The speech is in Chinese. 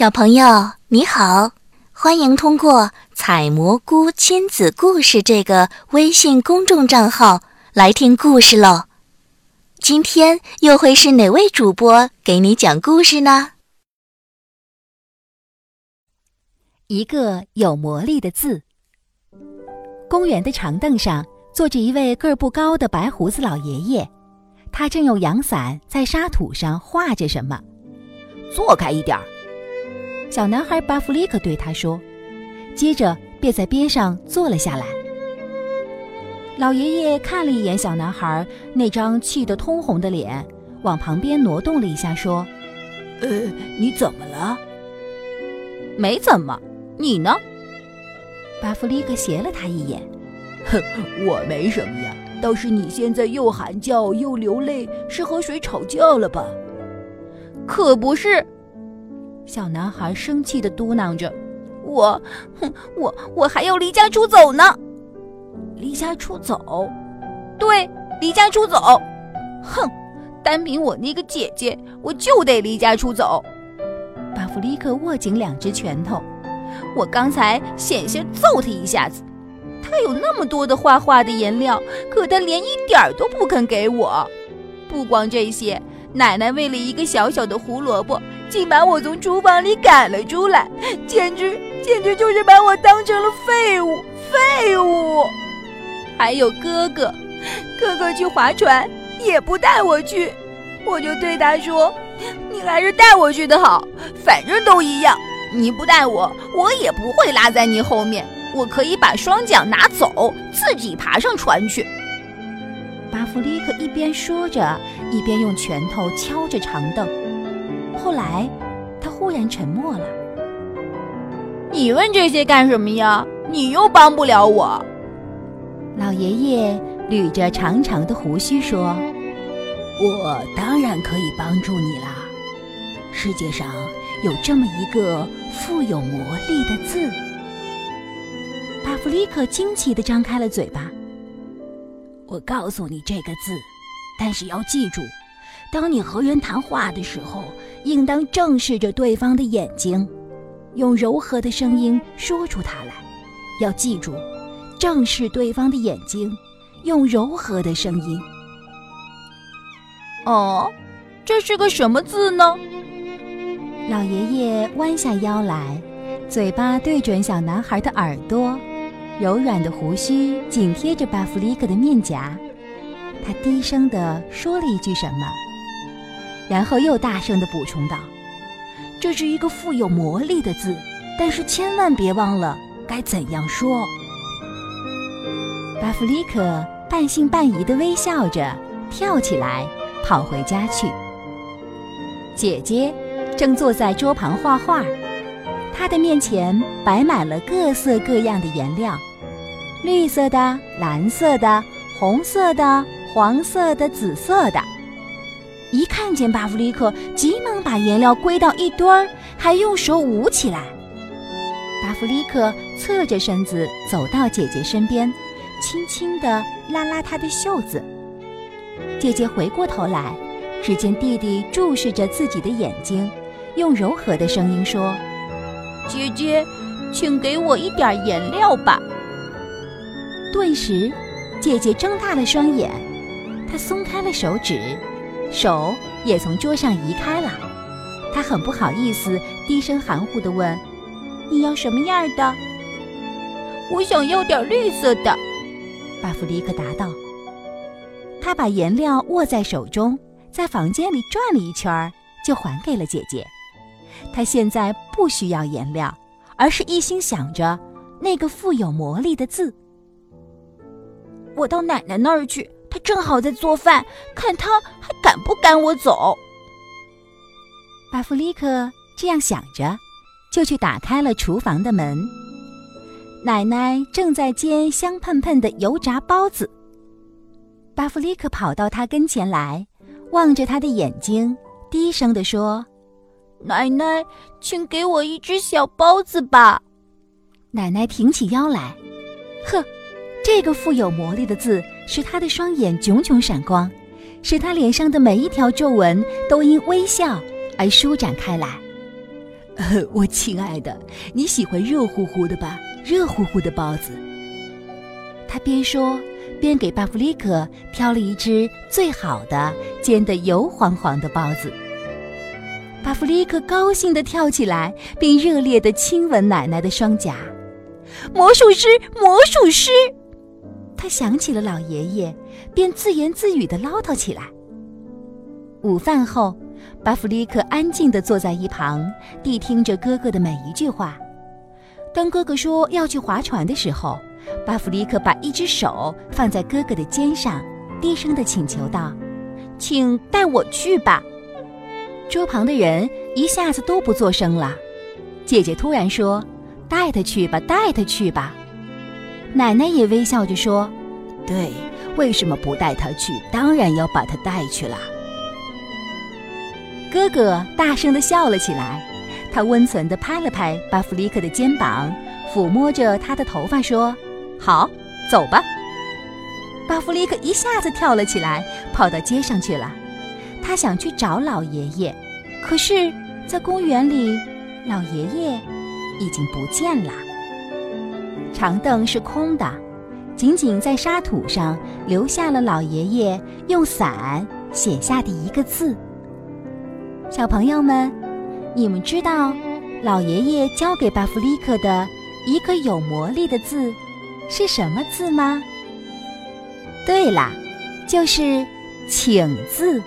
小朋友你好，欢迎通过“采蘑菇亲子故事”这个微信公众账号来听故事喽。今天又会是哪位主播给你讲故事呢？一个有魔力的字。公园的长凳上坐着一位个儿不高的白胡子老爷爷，他正用阳伞在沙土上画着什么。坐开一点儿。小男孩巴弗利克对他说，接着便在边上坐了下来。老爷爷看了一眼小男孩那张气得通红的脸，往旁边挪动了一下，说：“呃，你怎么了？没怎么，你呢？”巴弗利克斜了他一眼，“哼，我没什么呀，倒是你现在又喊叫又流泪，是和谁吵架了吧？”“可不是。”小男孩生气地嘟囔着：“我，哼，我我还要离家出走呢！离家出走？对，离家出走！哼，单凭我那个姐姐，我就得离家出走。”巴弗利克握紧两只拳头，我刚才险些揍他一下子。他有那么多的画画的颜料，可他连一点儿都不肯给我。不光这些，奶奶为了一个小小的胡萝卜。竟把我从厨房里赶了出来，简直简直就是把我当成了废物，废物！还有哥哥，哥哥去划船也不带我去，我就对他说：“你还是带我去的好，反正都一样。你不带我，我也不会拉在你后面，我可以把双桨拿走，自己爬上船去。”巴弗利克一边说着，一边用拳头敲着长凳。后来，他忽然沉默了。你问这些干什么呀？你又帮不了我。老爷爷捋着长长的胡须说：“我当然可以帮助你啦。世界上有这么一个富有魔力的字。”巴弗利克惊奇地张开了嘴巴。我告诉你这个字，但是要记住。当你和人谈话的时候，应当正视着对方的眼睛，用柔和的声音说出它来。要记住，正视对方的眼睛，用柔和的声音。哦，这是个什么字呢？老爷爷弯下腰来，嘴巴对准小男孩的耳朵，柔软的胡须紧贴着巴弗利克的面颊。他低声地说了一句什么。然后又大声地补充道：“这是一个富有魔力的字，但是千万别忘了该怎样说。”巴弗利克半信半疑地微笑着，跳起来跑回家去。姐姐正坐在桌旁画画，她的面前摆满了各色各样的颜料：绿色的、蓝色的、红色的、黄色的、紫色的。一看见巴弗利克，急忙把颜料归到一堆儿，还用手捂起来。巴弗利克侧着身子走到姐姐身边，轻轻地拉拉她的袖子。姐姐回过头来，只见弟弟注视着自己的眼睛，用柔和的声音说：“姐姐，请给我一点颜料吧。”顿时，姐姐睁大了双眼，她松开了手指。手也从桌上移开了，他很不好意思，低声含糊地问：“你要什么样的？”“我想要点绿色的。”巴弗利克答道。他把颜料握在手中，在房间里转了一圈，就还给了姐姐。他现在不需要颜料，而是一心想着那个富有魔力的字。我到奶奶那儿去。他正好在做饭，看他还赶不赶我走。巴弗利克这样想着，就去打开了厨房的门。奶奶正在煎香喷喷的油炸包子。巴弗利克跑到他跟前来，望着他的眼睛，低声地说：“奶奶，请给我一只小包子吧。”奶奶挺起腰来，呵。这个富有魔力的字使他的双眼炯炯闪光，使他脸上的每一条皱纹都因微笑而舒展开来。呃，我亲爱的，你喜欢热乎乎的吧？热乎乎的包子。他边说边给巴弗利克挑了一只最好的、煎得油黄黄的包子。巴弗利克高兴地跳起来，并热烈地亲吻奶奶的双颊。魔术师，魔术师！想起了老爷爷，便自言自语地唠叨起来。午饭后。巴弗利克安静地坐在一旁，谛听着哥哥的每一句话。当哥哥说要去划船的时候，巴弗利克把一只手放在哥哥的肩上，低声地请求道：“请带我去吧。”桌旁的人一下子都不作声了。姐姐突然说：“带他去吧，带他去吧。”奶奶也微笑着说：“对，为什么不带他去？当然要把他带去了。”哥哥大声地笑了起来，他温存地拍了拍巴弗利克的肩膀，抚摸着他的头发说：“好，走吧。”巴弗利克一下子跳了起来，跑到街上去了。他想去找老爷爷，可是，在公园里，老爷爷已经不见了。长凳是空的，仅仅在沙土上留下了老爷爷用伞写下的一个字。小朋友们，你们知道老爷爷教给巴弗利克的一个有魔力的字是什么字吗？对啦，就是“请”字。